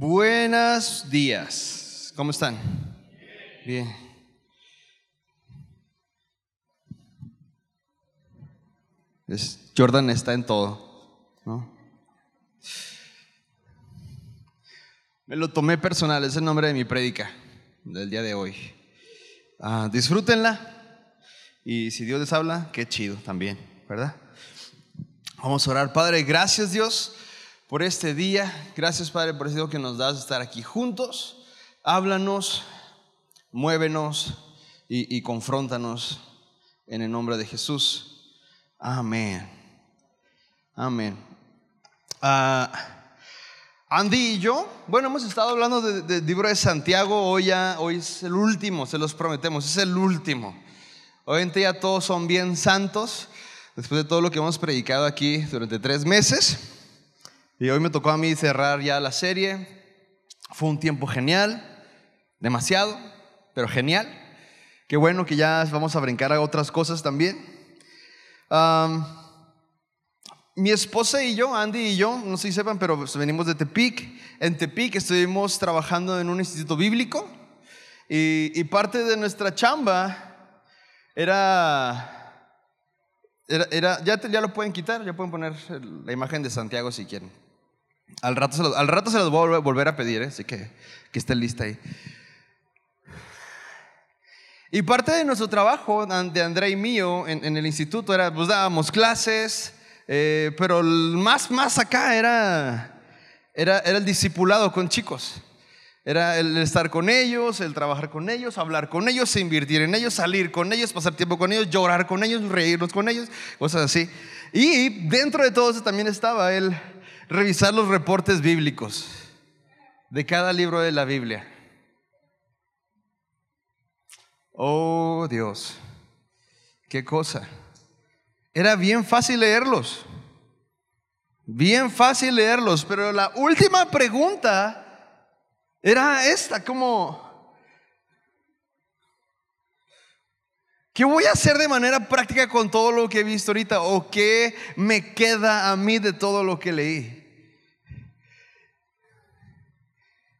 Buenos días. ¿Cómo están? Bien. Jordan está en todo, ¿no? Me lo tomé personal, es el nombre de mi prédica del día de hoy. Ah, disfrútenla y si Dios les habla, qué chido también, ¿verdad? Vamos a orar, Padre, gracias Dios por este día. Gracias, Padre, por este día que nos das de estar aquí juntos. Háblanos, muévenos y, y en el nombre de Jesús. Amén. Amén. Ah, Andy y yo, bueno, hemos estado hablando del libro de Santiago. Hoy, ya, hoy es el último, se los prometemos, es el último. Hoy en día todos son bien santos, después de todo lo que hemos predicado aquí durante tres meses. Y hoy me tocó a mí cerrar ya la serie. Fue un tiempo genial, demasiado, pero genial. Qué bueno que ya vamos a brincar a otras cosas también. mi esposa y yo, Andy y yo, no sé si sepan, pero pues venimos de Tepic. En Tepic estuvimos trabajando en un instituto bíblico y, parte de nuestra chamba era, era, ya, ya lo pueden quitar, ya pueden poner la imagen de Santiago si quieren. Al rato se los, al rato se los voy a volver a pedir, ¿eh? así que, que esté lista ahí. Y parte de nuestro trabajo, de André y mío, en, el instituto, era, pues dábamos clases, eh, pero más, más acá era, era, era el discipulado con chicos. Era el estar con ellos, el trabajar con ellos, hablar con ellos, invertir en ellos, salir con ellos, pasar tiempo con ellos, llorar con ellos, reírnos con ellos, cosas así. Y dentro de todo eso también estaba el revisar los reportes bíblicos de cada libro de la Biblia. Oh Dios, qué cosa. Era bien fácil leerlos. Bien fácil leerlos, pero la última pregunta era esta, como, ¿Qué voy a hacer de manera práctica con todo lo que he visto ahorita? ¿O qué me queda a mí de todo lo que leí?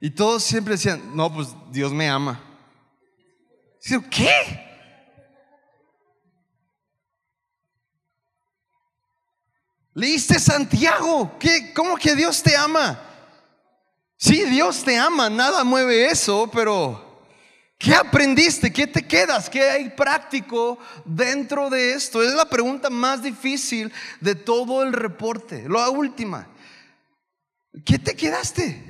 Y todos siempre decían, no, pues Dios me ama. ¿Qué? ¿Leíste Santiago? ¿Qué? ¿Cómo que Dios te ama? Sí, Dios te ama, nada mueve eso, pero ¿Qué aprendiste? ¿Qué te quedas? ¿Qué hay práctico dentro de esto? Es la pregunta más difícil de todo el reporte. La última. ¿Qué te quedaste?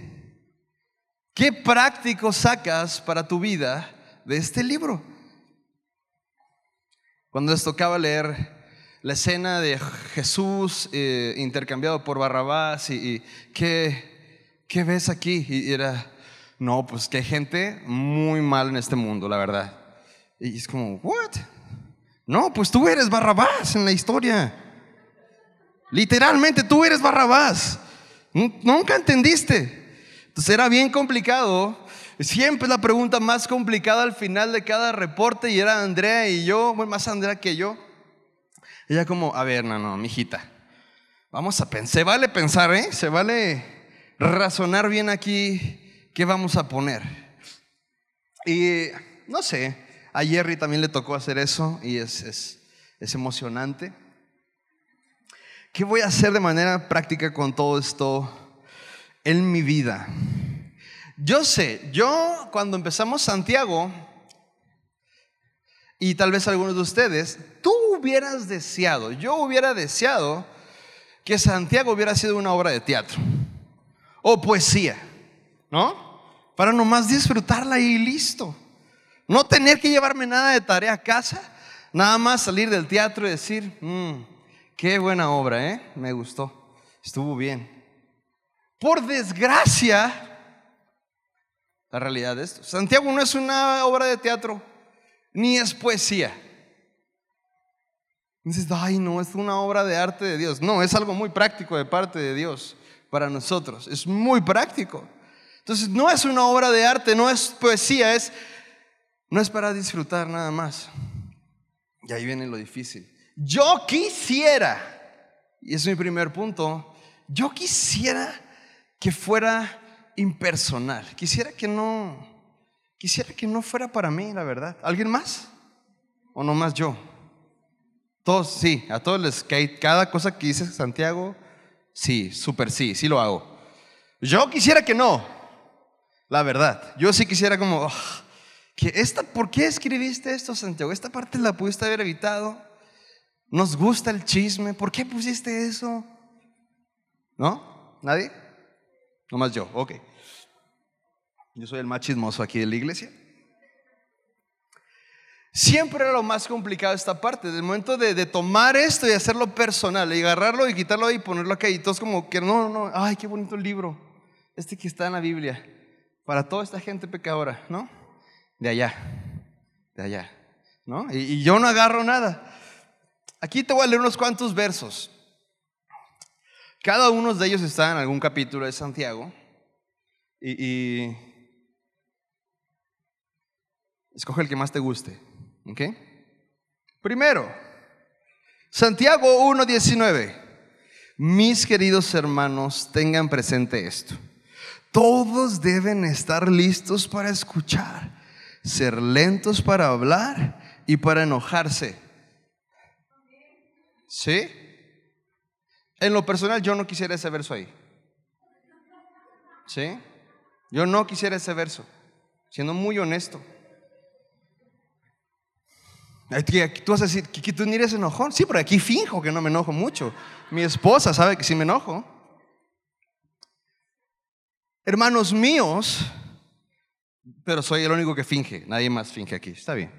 ¿Qué práctico sacas para tu vida de este libro? Cuando les tocaba leer la escena de Jesús eh, intercambiado por Barrabás y, ¿qué, ¿qué ves aquí? Y era no, pues que hay gente muy mal en este mundo, la verdad. Y es como, ¿what? No, pues tú eres Barrabás en la historia. Literalmente tú eres Barrabás. Nunca entendiste. Entonces era bien complicado. Siempre la pregunta más complicada al final de cada reporte y era Andrea y yo, más Andrea que yo. Ella como, a ver, no, no, mijita. Vamos a pensar, se vale pensar, ¿eh? Se vale razonar bien aquí ¿qué vamos a poner? Y no sé, a Jerry también le tocó hacer eso y es, es, es emocionante. ¿Qué voy a hacer de manera práctica con todo esto en mi vida? Yo sé, yo cuando empezamos Santiago, y tal vez algunos de ustedes, tú hubieras deseado, yo hubiera deseado que Santiago hubiera sido una obra de teatro o poesía, ¿no? Para nomás disfrutarla y listo. No tener que llevarme nada de tarea a casa, nada más salir del teatro y decir, mm, qué buena obra, ¿eh? Me gustó, estuvo bien. Por desgracia, la realidad de esto, Santiago no es una obra de teatro, ni es poesía. Dices, ay, no, es una obra de arte de Dios. No, es algo muy práctico de parte de Dios para nosotros. Es muy práctico. Entonces no es una obra de arte, no es poesía, es, no es para disfrutar nada más. Y ahí viene lo difícil. Yo quisiera, y es mi primer punto, yo quisiera que fuera impersonal. Quisiera que no, quisiera que no fuera para mí, la verdad. ¿Alguien más? ¿O no más yo? Todos, sí, a todos les cae cada cosa que dice Santiago, sí, súper sí, sí lo hago. Yo quisiera que no, la verdad. Yo sí quisiera como, ah, que esta, ¿por qué escribiste esto, Santiago? Esta parte la pudiste haber evitado. Nos gusta el chisme, ¿por qué pusiste eso? ¿No? ¿Nadie? Nomás yo, ok. Yo soy el más chismoso aquí de la iglesia. Siempre era lo más complicado esta parte, del momento de, tomar esto y hacerlo personal, y agarrarlo y quitarlo y ponerlo acá, y todos como que no, no, ay, qué bonito el libro, este que está en la Biblia, para toda esta gente pecadora, ¿no? De allá, de allá, ¿no? Y, y yo no agarro nada. Aquí te voy a leer unos cuantos versos. Cada uno de ellos está en algún capítulo de Santiago. Y, escoge el que más te guste. ¿Ok? Primero, Santiago 1.19. Mis queridos hermanos, tengan presente esto. Todos deben estar listos para escuchar, ser lentos para hablar y para enojarse. ¿Sí? En lo personal yo no quisiera ese verso ahí. ¿Sí? Yo no quisiera ese verso, siendo muy honesto. Tú vas a decir que tú ni eres enojón. Sí, pero aquí finjo que no me enojo mucho. Mi esposa sabe que sí me enojo. Hermanos míos, pero soy el único que finge. Nadie más finge aquí. Está bien.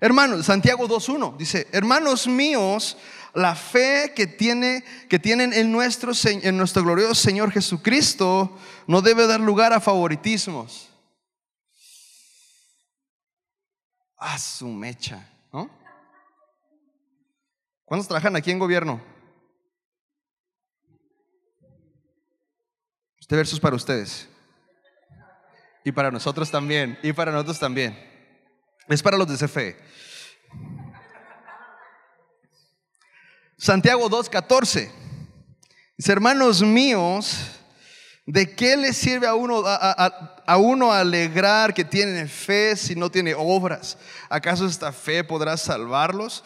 Hermanos, Santiago 2.1 dice, hermanos míos, la fe que, tiene, que tienen en nuestro, en nuestro glorioso Señor Jesucristo no debe dar lugar a favoritismos. A su mecha, ¿no? ¿Cuántos trabajan aquí en gobierno? Este verso es para ustedes. Y para nosotros también. Y para nosotros también. Es para los de CFE. Santiago 2.14. Dice, hermanos míos, ¿de qué le sirve a uno, a, uno alegrar que tiene fe si no tiene obras? ¿Acaso esta fe podrá salvarlos?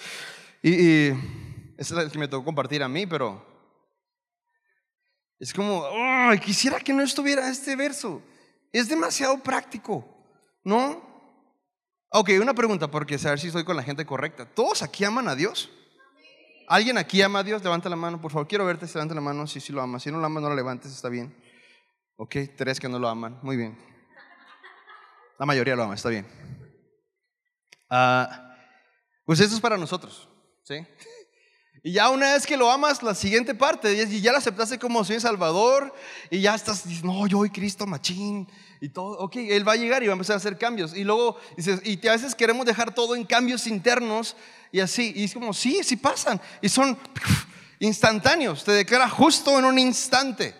Y, y es la que me tocó compartir a mí, pero es como, quisiera que no estuviera este verso. Es demasiado práctico, ¿no? Ok, una pregunta, porque a ver si estoy con la gente correcta. ¿Todos aquí aman a Dios? ¿Alguien aquí ama a Dios? Levanta la mano, por favor. Quiero verte, levanta la mano. Si sí, lo amas. Si no lo amas, no lo levantes, está bien. Ok, tres que no lo aman. Muy bien. La mayoría lo ama, está bien. Ah, pues esto es para nosotros, ¿sí? Y ya una vez que lo amas, la siguiente parte, y ya lo aceptaste como Señor Salvador, y ya estás, dices, no, yo soy Cristo machín, y todo, ok, Él va a llegar y va a empezar a hacer cambios. Y luego dices, y a veces queremos dejar todo en cambios internos, y así, y es como, sí, sí pasan, y son instantáneos, te declara justo en un instante.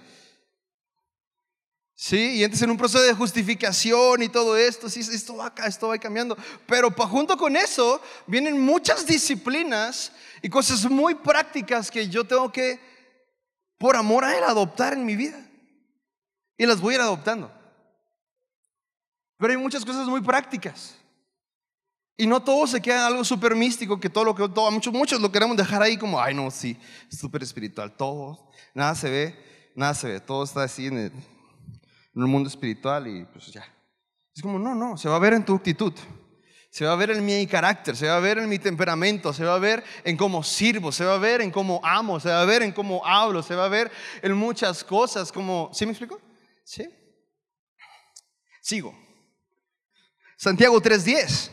Sí, y entonces en un proceso de justificación y todo esto, sí, esto va acá, esto va cambiando. Pero junto con eso vienen muchas disciplinas y cosas muy prácticas que yo tengo que, por amor a Él, adoptar en mi vida. Y las voy a ir adoptando. Pero hay muchas cosas muy prácticas. Y no todo se queda algo súper místico, que todo lo que, todo, muchos, muchos lo queremos dejar ahí como, ay no, sí, súper espiritual, todo, nada se ve, nada se ve, todo está así en el, en el mundo espiritual y pues ya. Es como, no, no, se va a ver en tu actitud. Se va a ver en mi carácter, se va a ver en mi temperamento, se va a ver en cómo sirvo, se va a ver en cómo amo, se va a ver en cómo hablo, se va a ver en muchas cosas como... ¿Sí me explico? ¿Sí? Sigo. Santiago 3:10.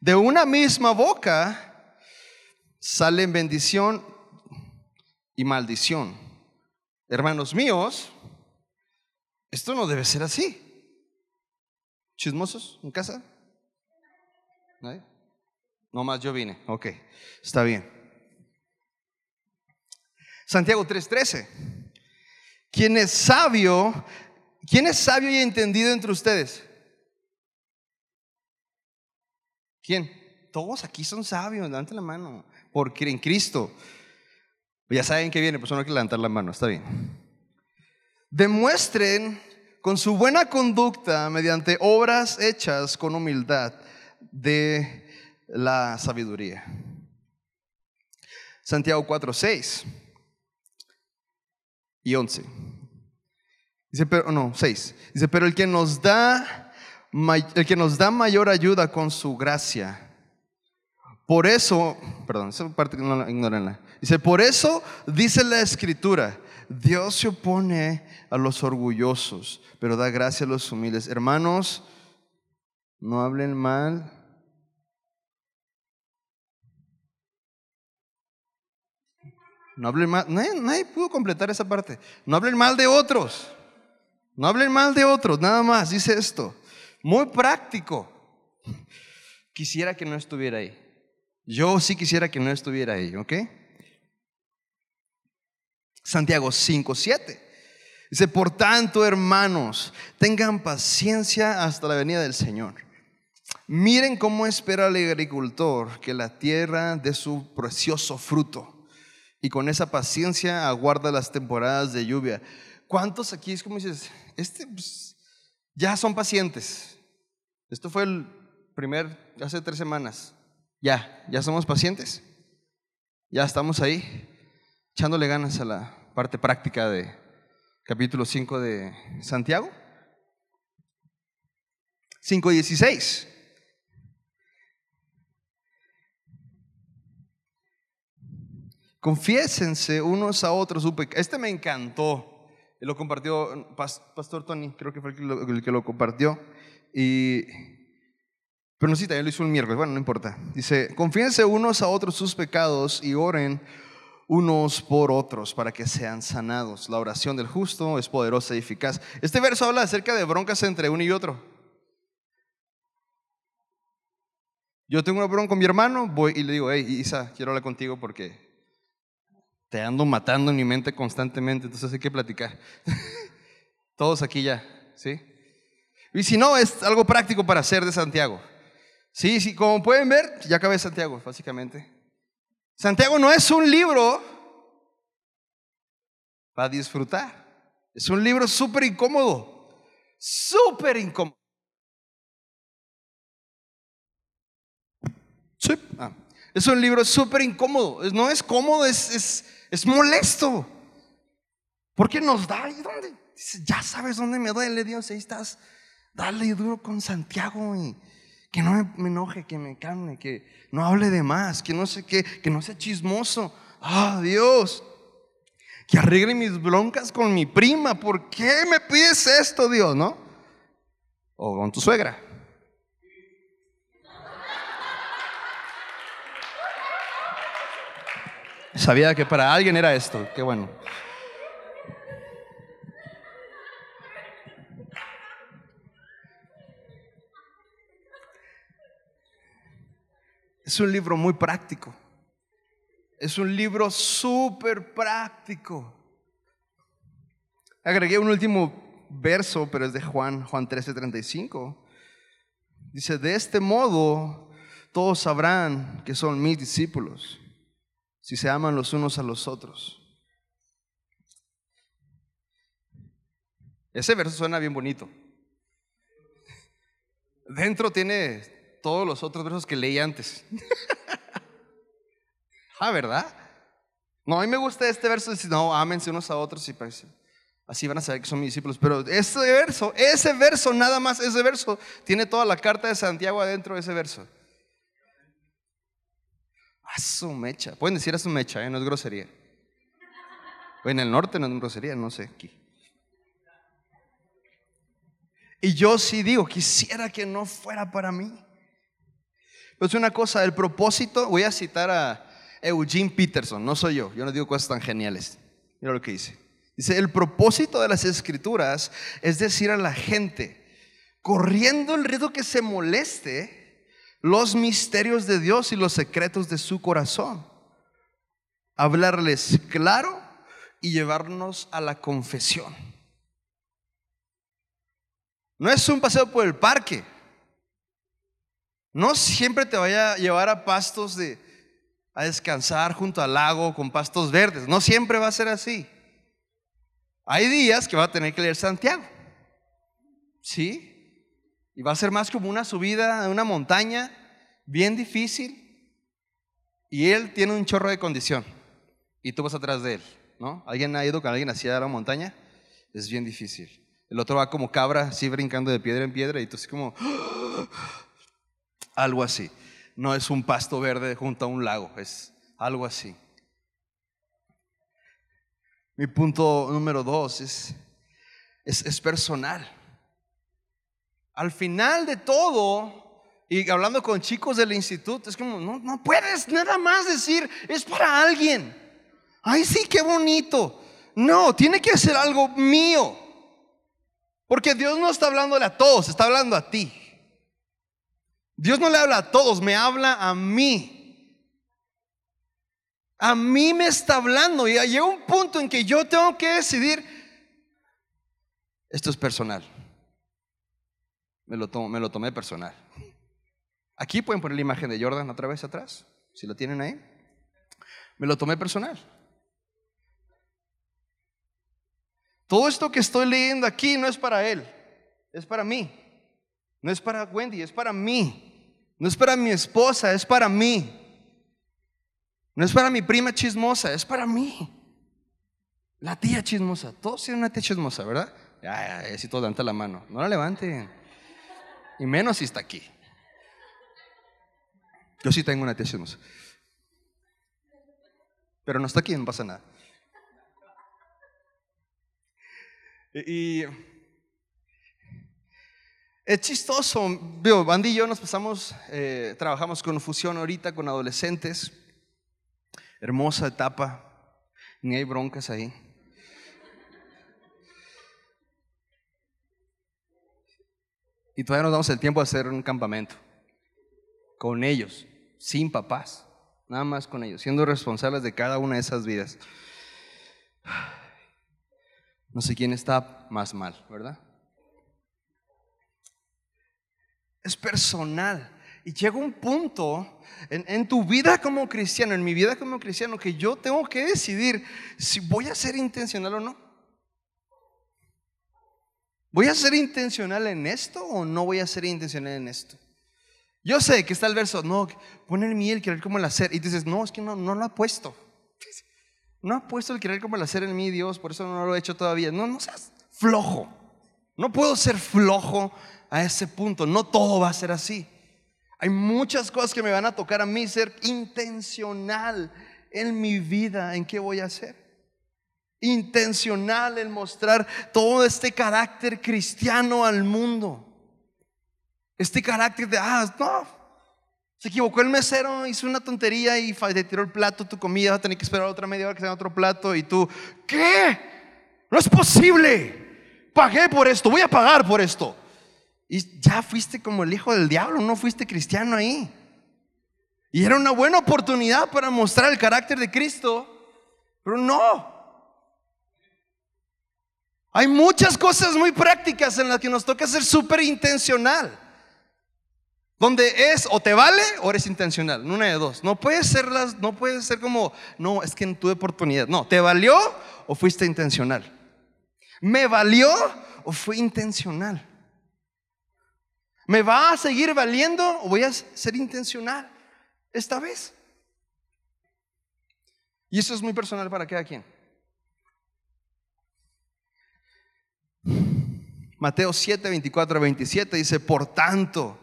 De una misma boca salen bendición y maldición. Hermanos míos, esto no debe ser así. ¿Chismosos en casa? ¿No más yo vine. Ok, está bien. Santiago 3:13. ¿Quién es sabio? ¿Quién es sabio y entendido entre ustedes? ¿Quién? Todos aquí son sabios, levanten la mano. Porque en Cristo. Ya saben que viene, pues no hay que levantar la mano, está bien. demuestren con su buena conducta mediante obras hechas con humildad de la sabiduría. Santiago 4, 6 y 11. Dice, pero no, 6. Dice, pero el que nos da el que nos da mayor ayuda con su gracia. Por eso, perdón, esa parte no. Dice, por eso dice la escritura, Dios se opone a los orgullosos, pero da gracia a los humildes. Hermanos, no hablen mal. No hablen mal. Nadie, nadie, pudo completar esa parte. No hablen mal de otros. No hablen mal de otros. Nada más. Dice esto. Muy práctico. Quisiera que no estuviera ahí. Yo sí quisiera que no estuviera ahí. ¿Ok? Santiago 5, 7. Dice, por tanto, hermanos, tengan paciencia hasta la venida del Señor. Miren cómo espera el agricultor que la tierra dé su precioso fruto. Y con esa paciencia aguarda las temporadas de lluvia. ¿Cuántos aquí es como dices, este, pues, ya son pacientes? Esto fue el primer, hace tres semanas. Ya, ya somos pacientes. Ya estamos ahí echándole ganas a la parte práctica de capítulo 5 de Santiago. 5.16. Confiésense unos a otros Este me encantó. Lo compartió Pastor Tony, creo que fue el que lo, compartió. Y, pero no, sí, también lo hizo un miércoles. Bueno, no importa. Dice, confiésense unos a otros sus pecados y oren unos por otros para que sean sanados. La oración del justo es poderosa y eficaz. Este verso habla acerca de broncas entre uno y otro. Yo tengo una bronca con mi hermano, voy y le digo, hey, Isa, quiero hablar contigo porque te ando matando en mi mente constantemente, entonces hay que platicar. Todos aquí ya, ¿sí? Y si no, es algo práctico para hacer de Santiago. Sí, sí, como pueden ver, ya acabé Santiago, básicamente. Santiago no es un libro para disfrutar. Es un libro súper incómodo. Súper incómodo. Ah, es un libro súper incómodo. No es cómodo, es, es, molesto. Porque nos da ahí donde. Ya sabes dónde me duele, Dios. Ahí estás. Dale duro con Santiago. Y, que no me enoje, que me calme, que no hable de más, que no sé qué, que no sea chismoso. Ah, Dios, que arregle mis broncas con mi prima. ¿Por qué me pides esto, Dios, no? O con tu suegra. Sabía que para alguien era esto, qué bueno. Es un libro muy práctico. Es un libro súper práctico. Agregué un último verso, pero es de Juan, Juan 13:35. Dice, de este modo todos sabrán que son mis discípulos, si se aman los unos a los otros. Ese verso suena bien bonito. Dentro tiene todos los otros versos que leí antes. ah, ¿verdad? No, a mí me gusta este verso, dice, no, ámense unos a otros y pues, así van a saber que son mis discípulos. Pero ese verso, ese verso, nada más ese verso, tiene toda la carta de Santiago adentro de ese verso. A su mecha. Pueden decir a su mecha, ¿eh? no es grosería. O en el norte no es grosería, no sé, aquí. Y yo sí digo, quisiera que no fuera para mí. Pues una cosa, el propósito, voy a citar a Eugene Peterson, no soy yo, yo no digo cosas tan geniales. Mira lo que dice. Dice, el propósito de las escrituras es decir a la gente, corriendo el riesgo que se moleste, los misterios de Dios y los secretos de su corazón. Hablarles claro y llevarnos a la confesión. No es un paseo por el parque. No siempre te vaya a llevar a pastos de a descansar junto al lago con pastos verdes. No siempre va a ser así. Hay días que va a tener que leer Santiago. ¿Sí? Y va a ser más como una subida a una montaña bien difícil. Y él tiene un chorro de condición. Y tú vas atrás de él. ¿No? ¿Alguien ha ido con alguien así la montaña? Es bien difícil. El otro va como cabra, así brincando de piedra en piedra. Y tú así como... Algo así. No es un pasto verde junto a un lago. Es algo así. Mi punto número dos es, es, es personal. Al final de todo, y hablando con chicos del instituto, es como, no, no puedes nada más decir, es para alguien. Ay, sí, qué bonito. No, tiene que ser algo mío. Porque Dios no está hablándole a todos, está hablando a ti. Dios no le habla a todos, me habla a mí. A mí me está hablando y llega un punto en que yo tengo que decidir, esto es personal. Me lo, tomé personal. Aquí pueden poner la imagen de Jordan otra vez atrás, si lo tienen ahí. Me lo tomé personal. Todo esto que estoy leyendo aquí no es para él, es para mí. No es para Wendy, es para mí. No es para mi esposa, es para mí. No es para mi prima chismosa, es para mí. La tía chismosa. Todos tienen una tía chismosa, ¿verdad? Ya, si todos levantan la mano. No la levanten. Y menos si está aquí. Yo sí tengo una chismosa. Pero no está aquí, no pasa nada. Y es chistoso, veo, Bandy y yo nos pasamos, eh, trabajamos con fusión ahorita con adolescentes, hermosa etapa, ni hay broncas ahí. Y todavía nos damos el tiempo de hacer un campamento con ellos, sin papás, nada más con ellos, siendo responsables de cada una de esas vidas. No sé quién está más mal, ¿verdad? Es personal. Y llega un punto en, tu vida como cristiano, en mi vida como cristiano, que yo tengo que decidir si voy a ser intencional o no. ¿Voy a ser intencional en esto o no voy a ser intencional en esto? Yo sé que está el verso, no, poner miel, querer como el hacer. Y dices, no, es que no, no lo ha puesto. No ha puesto el querer como el hacer en mí, Dios, por eso no lo he hecho todavía. No, no seas flojo. No puedo ser flojo a ese punto. No todo va a ser así. Hay muchas cosas que me van a tocar a mí ser intencional en mi vida, en qué voy a hacer. Intencional en mostrar todo este carácter cristiano al mundo. Este carácter de, ah, no, se equivocó el mesero, hizo una tontería y te tiró el plato, tu comida, va a tener que esperar otra media hora que sea otro plato y tú, ¿qué? No es posible. Pagué por esto, voy a pagar por esto. Y ya fuiste como el hijo del diablo, no fuiste cristiano ahí. Y era una buena oportunidad para mostrar el carácter de Cristo, pero no. Hay muchas cosas muy prácticas en las que nos toca ser súper intencional. Donde es o te vale o eres intencional, una de dos. No puede ser las, no puede ser como, no, es que no tuve oportunidad. No, ¿te valió o fuiste intencional? ¿Me valió o fue intencional? ¿Me va a seguir valiendo o voy a ser intencional esta vez? Y eso es muy personal para cada quien. Mateo 7, 24 27 dice, por tanto,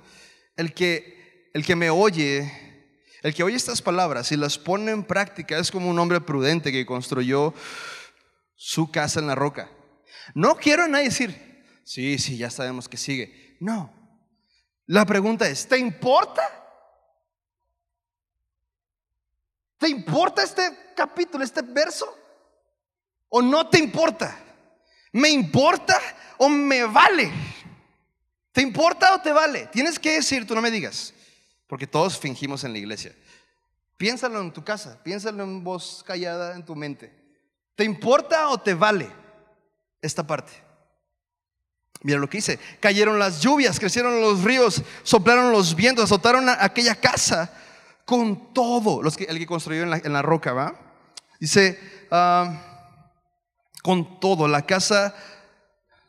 el que, el que me oye, el que oye estas palabras y las pone en práctica es como un hombre prudente que construyó su casa en la roca. No quiero a nadie decir, sí, sí, ya sabemos que sigue. No. La pregunta es, ¿te importa? ¿Te importa este capítulo, este verso? ¿O no te importa? ¿Me importa o me vale? ¿Te importa o te vale? Tienes que decir, tú no me digas, porque todos fingimos en la iglesia. Piénsalo en tu casa, piénsalo en voz callada en tu mente. ¿Te importa o te vale esta parte? Mira lo que dice, cayeron las lluvias, crecieron los ríos, soplaron los vientos, azotaron aquella casa con todo, los que, el que construyó en la, roca, ¿va? Dice, ah, Con todo, la casa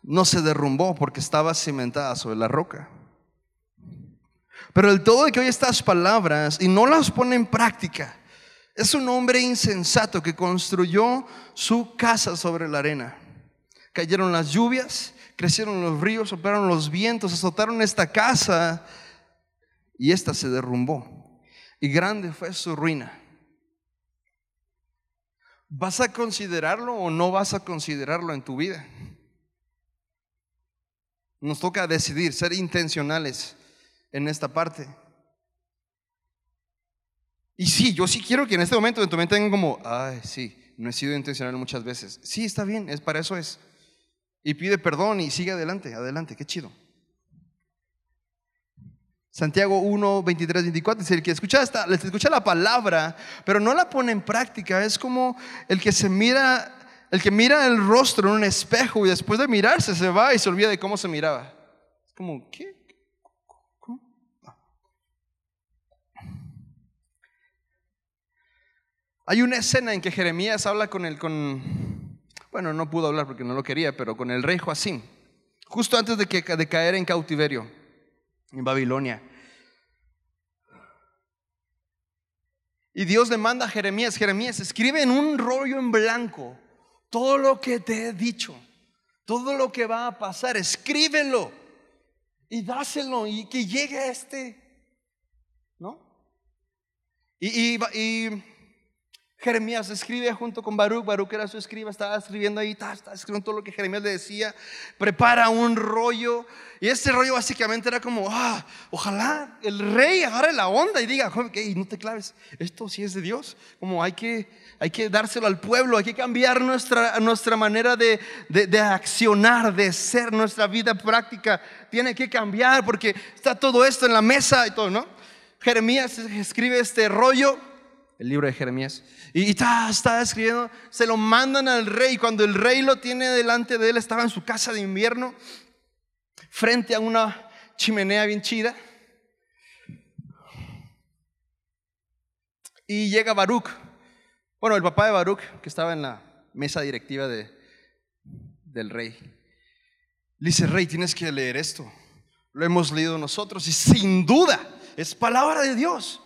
no se derrumbó porque estaba cimentada sobre la roca. Pero el todo de que oye estas palabras y no las pone en práctica es un hombre insensato que construyó su casa sobre la arena. Cayeron las lluvias, crecieron los ríos, soplaron los vientos, azotaron esta casa y esta se derrumbó. Y grande fue su ruina. ¿Vas a considerarlo o no vas a considerarlo en tu vida? Nos toca decidir, ser intencionales en esta parte. Y sí, yo sí quiero que en este momento en tu mente tengan como, ay, sí, no he sido intencional muchas veces. Sí, está bien, es para eso es. Y pide perdón y sigue adelante, adelante, qué chido. Santiago 1, 23, 24 dice, el que escucha, esta, escucha la palabra, pero no la pone en práctica, es como el que se mira, el que mira el rostro en un espejo y después de mirarse se va y se olvida de cómo se miraba. Es como, ¿qué? Hay una escena en que Jeremías habla con el, con, bueno, no pudo hablar porque no lo quería, pero con el rey Joacim, justo antes de, que, de caer en cautiverio en Babilonia. Y Dios le manda a Jeremías, Jeremías, escribe en un rollo en blanco todo lo que te he dicho, todo lo que va a pasar, escríbelo y dáselo y que llegue a este, ¿no? y, y Jeremías escribe junto con Baruch, Baruch era su escriba, estaba escribiendo ahí, estaba, escribiendo todo lo que Jeremías le decía, prepara un rollo, y ese rollo básicamente era como, ah, ojalá el rey agarre la onda y diga, okay, no te claves, esto sí es de Dios, como hay que, hay que dárselo al pueblo, hay que cambiar nuestra, nuestra manera de, de, de accionar, de ser, nuestra vida práctica, tiene que cambiar porque está todo esto en la mesa y todo, ¿no? Jeremías escribe este rollo el libro de Jeremías. Y está, escribiendo, se lo mandan al rey. Cuando el rey lo tiene delante de él, estaba en su casa de invierno, frente a una chimenea bien chida. Y llega Baruch, bueno, el papá de Baruch, que estaba en la mesa directiva de, del rey. Le dice, rey, tienes que leer esto. Lo hemos leído nosotros y sin duda es palabra de Dios.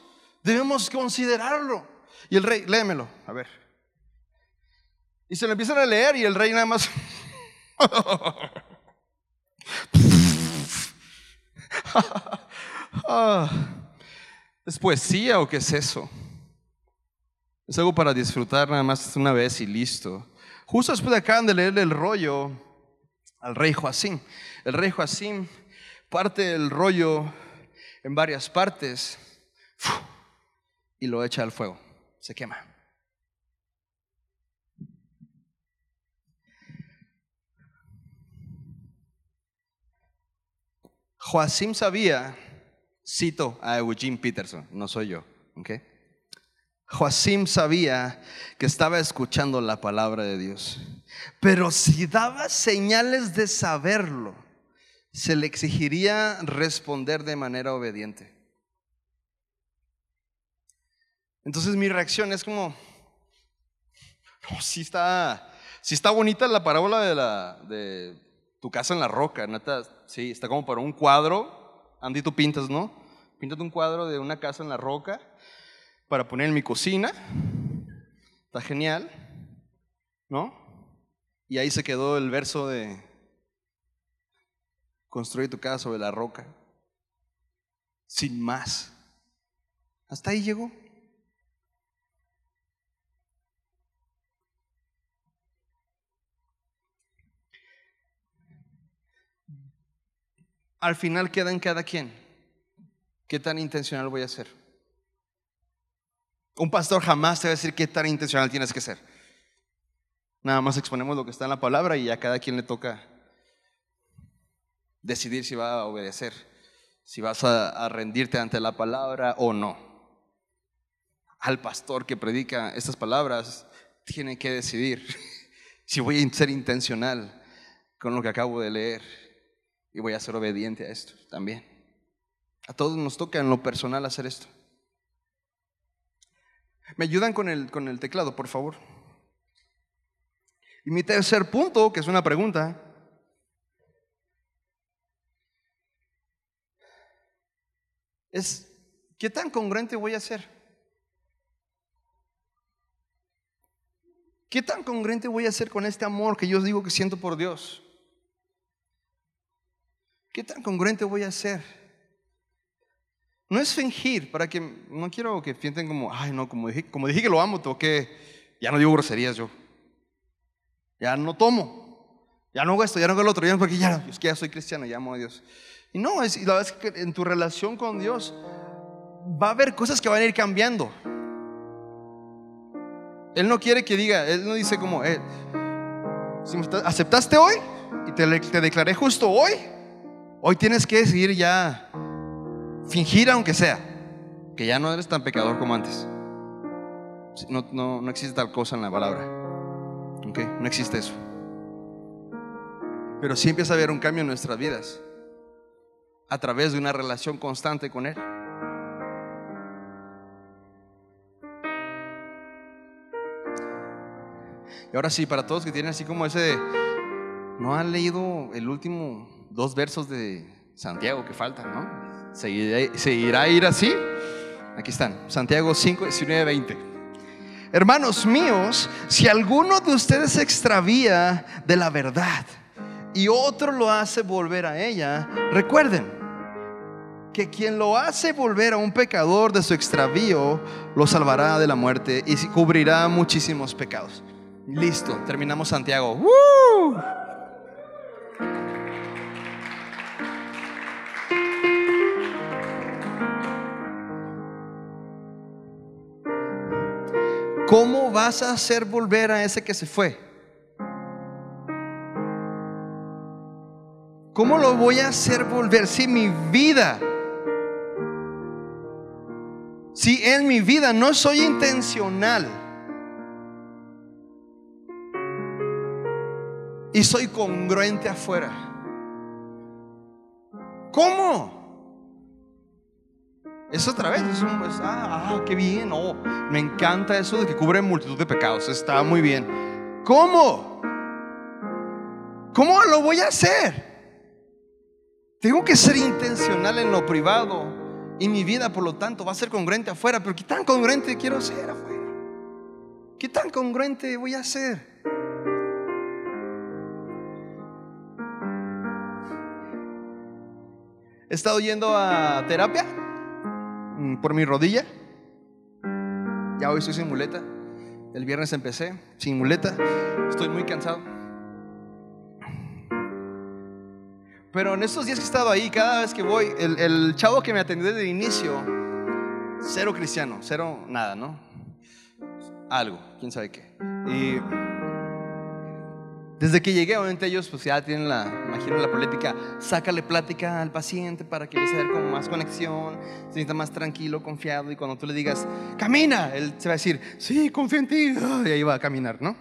Debemos considerarlo. Y el rey, léemelo, a ver. Y se lo empiezan a leer y el rey nada más... ¿Es poesía o qué es eso? Es algo para disfrutar nada más una vez y listo. Justo después de acaban de leerle el rollo al rey Joacim. El rey Joacim parte el rollo en varias partes y lo echa al fuego, se quema. Joacim sabía, cito a Eugene Peterson, no soy yo, ¿ok? Joacim sabía que estaba escuchando la palabra de Dios, pero si daba señales de saberlo, se le exigiría responder de manera obediente. Entonces mi reacción es como, no, sí está, sí está bonita la parábola de, la, de tu casa en la roca, neta, sí, está como para un cuadro, Andy, tú pintas, ¿no? Píntate un cuadro de una casa en la roca para poner en mi cocina, está genial, ¿no? Y ahí se quedó el verso de construir tu casa sobre la roca, sin más. Hasta ahí llegó. Al final queda en cada quien. ¿Qué tan intencional voy a ser? Un pastor jamás te va a decir qué tan intencional tienes que ser. Nada más exponemos lo que está en la palabra y a cada quien le toca decidir si va a obedecer, si vas a, rendirte ante la palabra o no. Al pastor que predica estas palabras tiene que decidir si voy a ser intencional con lo que acabo de leer y voy a ser obediente a esto también. A todos nos toca en lo personal hacer esto. ¿Me ayudan con el, con el teclado, por favor? Y mi tercer punto, que es una pregunta, es, ¿qué tan congruente voy a ser? ¿Qué tan congruente voy a ser con este amor que yo digo que siento por Dios? ¿Qué tan congruente voy a ser? No es fingir, para que no quiero que sienten como, ay, no, como dije, como dije que lo amo, tengo que, ya no digo groserías yo. Ya no tomo, ya no hago esto, ya no hago lo otro, ya no, porque ya, es que ya soy cristiano, ya amo a Dios. Y no, la verdad es que en tu relación con Dios va a haber cosas que van a ir cambiando. Él no quiere que diga, Él no dice como, eh, si aceptaste hoy y te, te declaré justo hoy, hoy tienes que decidir ya, fingir aunque sea, que ya no eres tan pecador como antes. No, no, no existe tal cosa en la palabra. ¿Ok? No existe eso. Pero sí empieza a haber un cambio en nuestras vidas a través de una relación constante con Él. Y ahora sí, para todos que tienen así como ese, no han leído el último dos versos de Santiago que faltan, ¿no? ¿Seguirá, ¿Seguirá ir así? Aquí están, Santiago 5, 19, 20. Hermanos míos, si alguno de ustedes se extravía de la verdad y otro lo hace volver a ella, recuerden que quien lo hace volver a un pecador de su extravío, lo salvará de la muerte y cubrirá muchísimos pecados. Listo, terminamos Santiago. ¿Cómo vas a hacer volver a ese que se fue? ¿Cómo lo voy a hacer volver si mi vida, si en mi vida no soy intencional y soy congruente afuera? ¿Cómo? Es otra vez, es un, ah, ah, qué bien, oh, me encanta eso de que cubre multitud de pecados, está muy bien. ¿Cómo? ¿Cómo lo voy a hacer? Tengo que ser intencional en lo privado y mi vida, por lo tanto, va a ser congruente afuera, pero ¿qué tan congruente quiero ser afuera? ¿Qué tan congruente voy a ser? He estado yendo a terapia por mi rodilla. Ya hoy estoy sin muleta. El viernes empecé sin muleta. Estoy muy cansado. Pero en estos días que he estado ahí, cada vez que voy, el, chavo que me atendió desde el inicio, cero cristiano, cero nada, ¿no? Algo, quién sabe qué. Y desde que llegué, obviamente ellos pues ya tienen la, imagino la política, sácale plática al paciente para que empiece a ver como más conexión, se sienta más tranquilo, confiado y cuando tú le digas, camina, él se va a decir, sí, confío en ti, y ahí va a caminar, ¿no?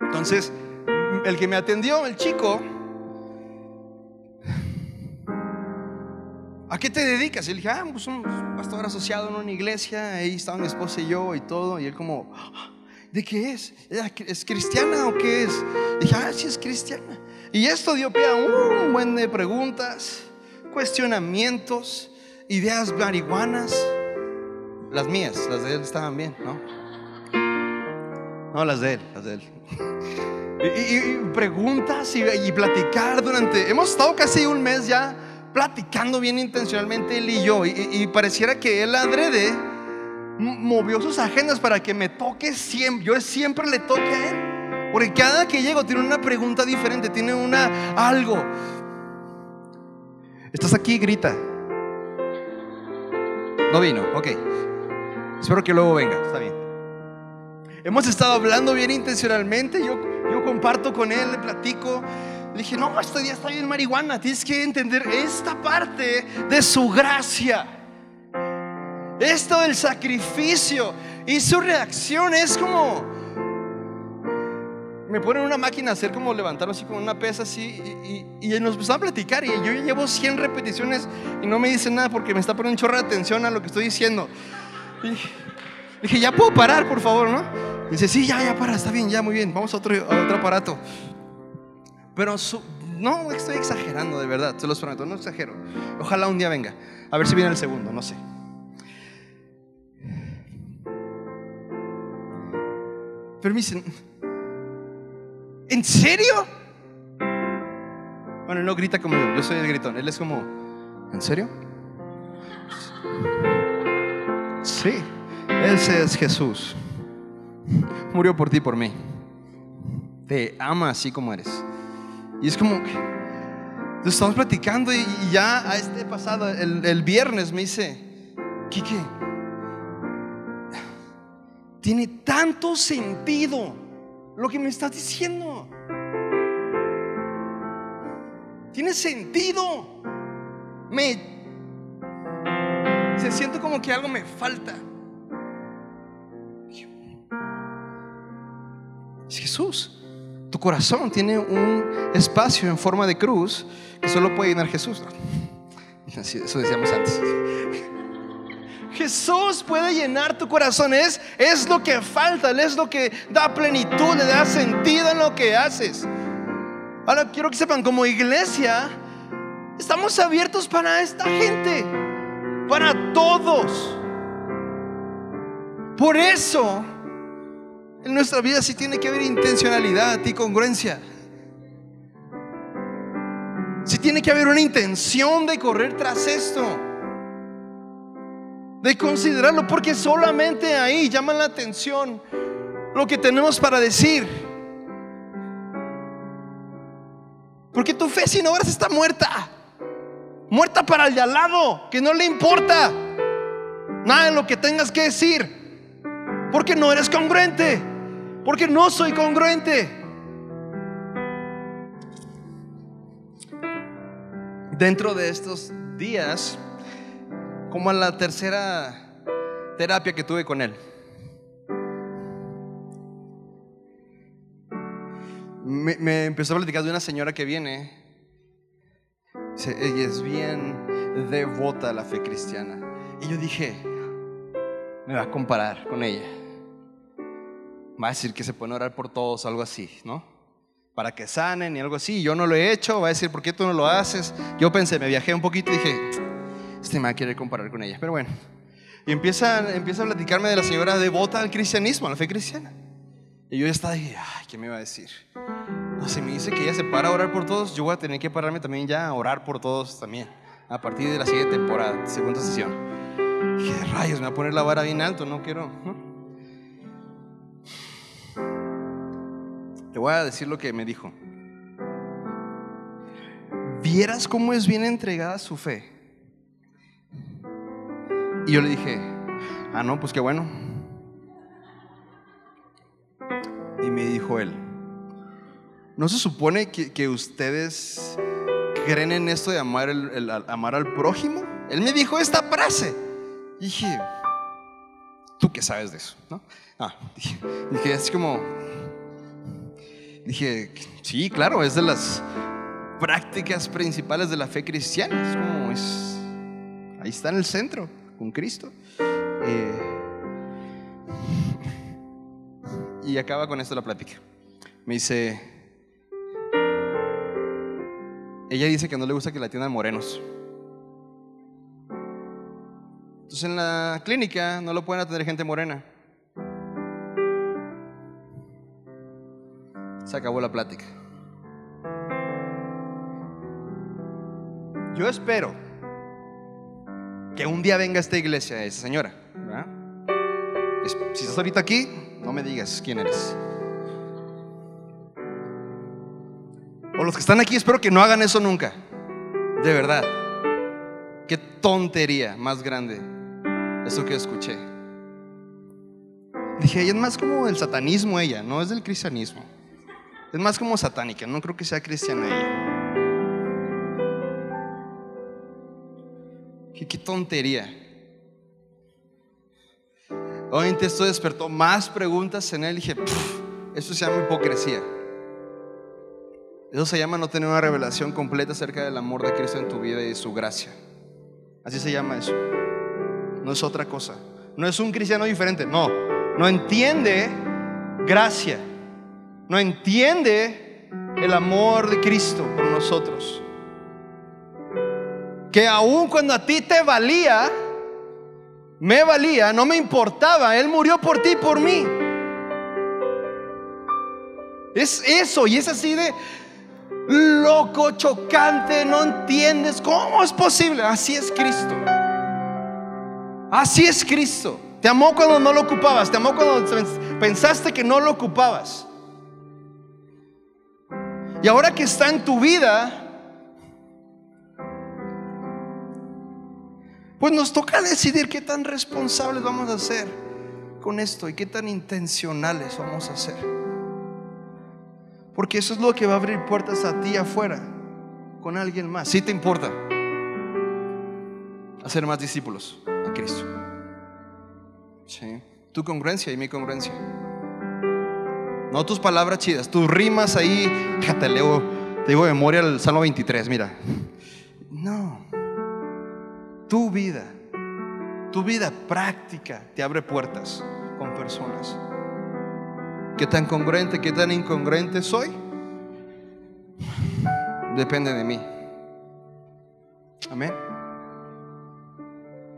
Entonces, el que me atendió, el chico, ¿a qué te dedicas? Y le dije, ah, pues un pastor asociado en una iglesia, ahí estaba mi esposa y yo y todo, y él como... ¿de qué es? ¿Es cristiana o qué es? dije, ah, sí es cristiana. Y esto dio pie a un buen de preguntas, cuestionamientos, ideas marihuanas. Las mías, las de él estaban bien, ¿no? No, las de él, las de él. Y, preguntas y, platicar durante... Hemos estado casi un mes ya platicando bien intencionalmente él y yo. Y, y pareciera que él adrede movió sus agendas para que me toque siempre, yo siempre le toque a él. Porque cada que llego tiene una pregunta diferente, tiene una algo. Estás aquí, grita. No vino, ok. Espero que luego venga, está bien. Hemos estado hablando bien intencionalmente, yo, yo comparto con él, le platico. Le dije, no, este día está bien marihuana, tienes que entender esta parte de su gracia. Esto del sacrificio. Y su reacción es como... Me ponen una máquina a hacer como levantar así como una pesa así y, y, nos empezó a platicar y yo llevo 100 repeticiones y no me dice nada porque me está poniendo un chorro de atención a lo que estoy diciendo. Y dije, ya puedo parar, por favor, ¿no? dice, sí, ya, ya, para, está bien, ya, muy bien, vamos a otro, a otro aparato. Pero no estoy exagerando, de verdad, se los prometo, no exagero. Ojalá un día venga, a ver si viene el segundo, no sé. Pero ¿en serio? Bueno, no grita como yo, yo soy el gritón, él es como, ¿en serio? Sí, ese es Jesús. Murió por ti, por mí. Te ama así como eres. Y es como estamos platicando y, ya a este pasado, el, el viernes me dice, Quique, tiene tanto sentido lo que me estás diciendo. Tiene sentido. Me se siento como que algo me falta. Es Jesús. Tu corazón tiene un espacio en forma de cruz que solo puede llenar Jesús. eso decíamos antes. Jesús puede llenar tu corazón. Es, es lo que falta, es lo que da plenitud, le da sentido en lo que haces. Ahora quiero que sepan, como iglesia, estamos abiertos para esta gente, para todos. Por eso en nuestra vida sí tiene que haber intencionalidad y congruencia. Sí tiene que haber una intención de correr tras esto. De considerarlo, porque solamente ahí llama la atención lo que tenemos para decir. Porque tu fe sin obras está muerta. Muerta para el de al lado, que no le importa nada de lo que tengas que decir. Porque no eres congruente. Porque no soy congruente. Dentro de estos días, como en la tercera terapia que tuve con él, me, empezó a platicar de una señora que viene. Ella es bien devota a la fe cristiana. Y yo dije, me va a comparar con ella va a decir que se puede orar por todos, algo así, ¿no? Para que sanen y algo así. Yo no lo he hecho, va a decir, ¿por qué tú no lo haces? Yo pensé, me viajé un poquito y dije, este me va a querer comparar con ella. Pero bueno, y empieza, empieza a platicarme de la señora devota al cristianismo, a la fe cristiana. Y yo ya estaba, dije, ay, ¿qué me va a decir? No, si me dice que ella se para a orar por todos, yo voy a tener que pararme también ya a orar por todos también. A partir de la siguiente temporada, segunda sesión. ¿Qué rayos? Me va a poner la vara bien alto, no quiero. Te voy a decir lo que me dijo. Vieras cómo es bien entregada su fe. Y yo le dije, ah, no, pues qué bueno. Y me dijo él, ¿no se supone que, ustedes creen en esto de amar, el, amar al prójimo? Él me dijo esta frase. Dije, ¿tú qué sabes de eso? ¿No? Ah, dije, dije, es como, Dije, sí, claro, es de las prácticas principales de la fe cristiana. Es como es, ahí está en el centro, con Cristo. Eh, y acaba con esto la plática. Me dice, ella dice que no le gusta que la atiendan morenos. Entonces en la clínica no lo pueden atender gente morena. Se acabó la plática. Yo espero que un día venga a esta iglesia esa señora. Si estás ahorita aquí, no me digas quién eres. O los que están aquí, espero que no hagan eso nunca. De verdad. Qué tontería más grande eso que escuché. Dije, ella es más como el satanismo ella, no es del cristianismo. Es más como satánica, no creo que sea cristiana ella. Qué, tontería. Obviamente esto despertó más preguntas en él y dije, eso se llama hipocresía. Eso se llama no tener una revelación completa acerca del amor de Cristo en tu vida y de su gracia. Así se llama eso. No es otra cosa. No es un cristiano diferente. No. No entiende gracia, no entiende el amor de Cristo por nosotros. Que aun cuando a ti te valía, me valía, no me importaba, Él murió por ti por mí. Es eso, y es así de loco, chocante, no entiendes cómo es posible. Así es Cristo. Así es Cristo. Te amó cuando no lo ocupabas, te amó cuando pensaste que no lo ocupabas. Y ahora que está en tu vida, pues nos toca decidir qué tan responsables vamos a ser con esto y qué tan intencionales vamos a ser. Porque eso es lo que va a abrir puertas a ti afuera con alguien más. Si te importa hacer más discípulos a Cristo. Sí. Tu congruencia y mi congruencia. No tus palabras chidas, tus rimas ahí. Te leo, te digo de memoria el Salmo 23, mira. No. Tu vida, tu vida práctica te abre puertas con personas. ¿Qué tan congruente, qué tan incongruente soy? Depende de mí. Amén.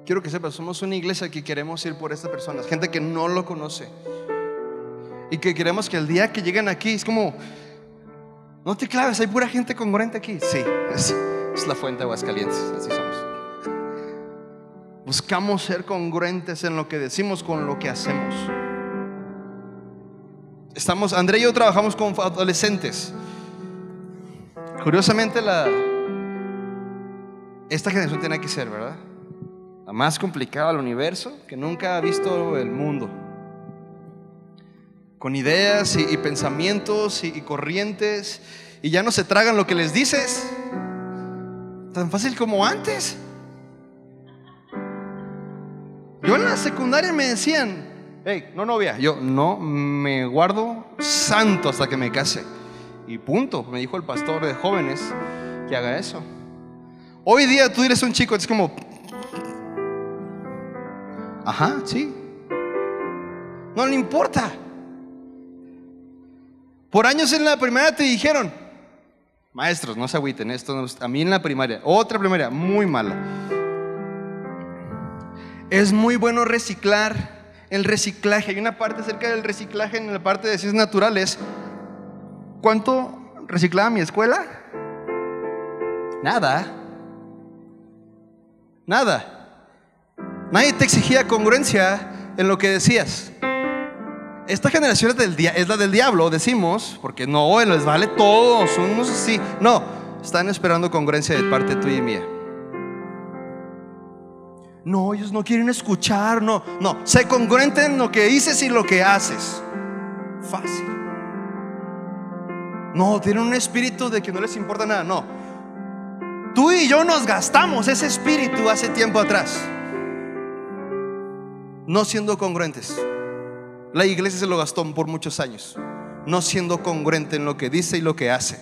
Quiero que sepas, somos una iglesia que queremos ir por estas personas, gente que no lo conoce. Y que queremos que el día que lleguen aquí, es como, no te claves, hay pura gente congruente aquí. Sí, es, es la fuente de Aguascalientes, así somos. Buscamos ser congruentes en lo que decimos con lo que hacemos. Estamos, André y yo trabajamos con adolescentes. Curiosamente, esta generación tiene que ser, ¿verdad? La más complicada del universo que nunca ha visto el mundo. Con ideas y, pensamientos y, y corrientes. Y ya no se tragan lo que les dices. Tan fácil como antes. Yo en la secundaria me decían, hey, no novia, yo no me guardo santo hasta que me case. Y punto, me dijo el pastor de jóvenes que haga eso. Hoy día tú eres un chico, es como, ajá, sí. No le importa. Por años en la primaria te dijeron, maestros, no se agüiten, esto a mí en la primaria, otra primaria, muy mala. Es muy bueno reciclar el reciclaje. Hay una parte acerca del reciclaje en la parte de ciencias naturales. ¿Cuánto reciclaba mi escuela? Nada. Nada. Nadie te exigía congruencia en lo que decías. Esta generación es, del es la del diablo, decimos, porque no, les vale todo, son unos así. No, están esperando congruencia de parte tuya y mía. No, ellos no quieren escuchar, no, no. Sé congruente en lo que dices y lo que haces. Fácil. No, tienen un espíritu de que no les importa nada, no. Tú y yo nos gastamos ese espíritu hace tiempo atrás. No siendo congruentes. La iglesia se lo gastó por muchos años. No siendo congruente en lo que dice y lo que hace.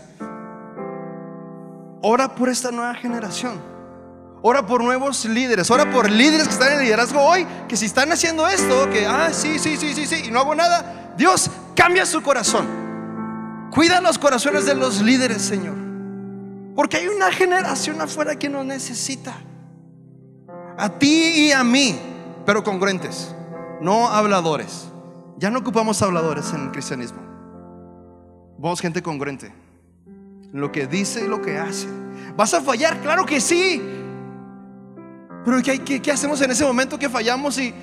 Ora por esta nueva generación Ora por nuevos líderes, ora por líderes que están en liderazgo hoy, que si están haciendo esto, que, ah, sí, sí, sí, sí, sí, y no hago nada, Dios cambia su corazón. Cuida los corazones de los líderes, Señor. Porque hay una generación afuera que nos necesita. A ti y a mí, pero congruentes, no habladores. Ya no ocupamos habladores en el cristianismo. Vamos gente congruente. Lo que dice y lo que hace. ¿Vas a fallar? Claro que sí. Pero ¿qué, hacemos en ese momento que fallamos y,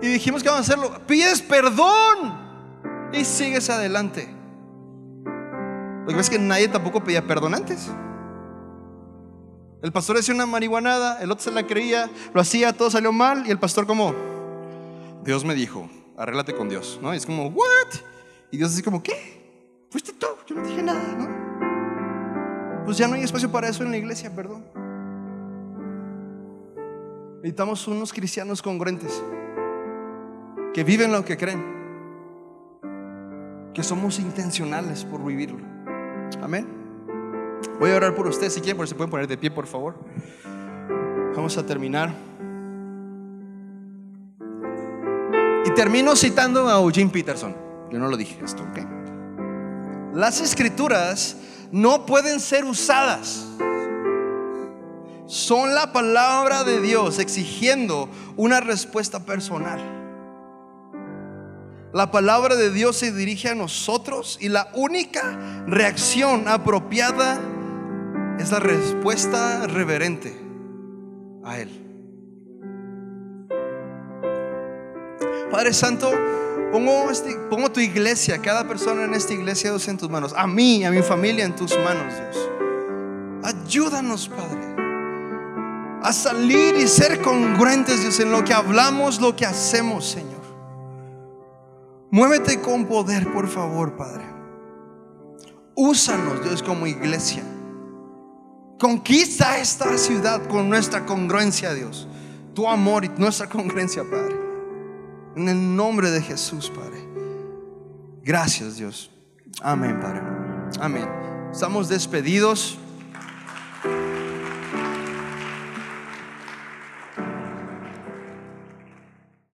y dijimos que vamos a hacerlo? Pides perdón y sigues adelante. Lo que pasa es que nadie tampoco pedía perdón antes. El pastor decía una marihuanada, el otro se la creía, lo hacía, todo salió mal y el pastor como, Dios me dijo, arréglate con Dios, ¿no? Y es como, ¿what? Y Dios así como, ¿qué? Fuiste tú, yo no dije nada, ¿no? Pues ya no hay espacio para eso en la iglesia, perdón. Necesitamos unos cristianos congruentes que viven lo que creen, que somos intencionales por vivirlo. Amén. Voy a orar por ustedes si quieren, por se pueden poner de pie, por favor. Vamos a terminar. Y termino citando a Eugene Peterson. Yo no lo dije esto, ¿ok? Las escrituras no pueden ser usadas. Son la palabra de Dios exigiendo una respuesta personal. La palabra de Dios se dirige a nosotros y la única reacción apropiada es la respuesta reverente a Él. Padre Santo, pongo, este, pongo tu iglesia, cada persona en esta iglesia, Dios, en tus manos. A mí, a mi familia, en tus manos, Dios. Ayúdanos, Padre, a salir y ser congruentes, Dios, en lo que hablamos, lo que hacemos, Señor. Muévete con poder, por favor, Padre. Úsanos, Dios, como iglesia. Conquista esta ciudad con nuestra congruencia, Dios. Tu amor y nuestra congruencia, Padre. En el nombre de Jesús, Padre. Gracias, Dios. Amén, Padre. Amén. Estamos despedidos.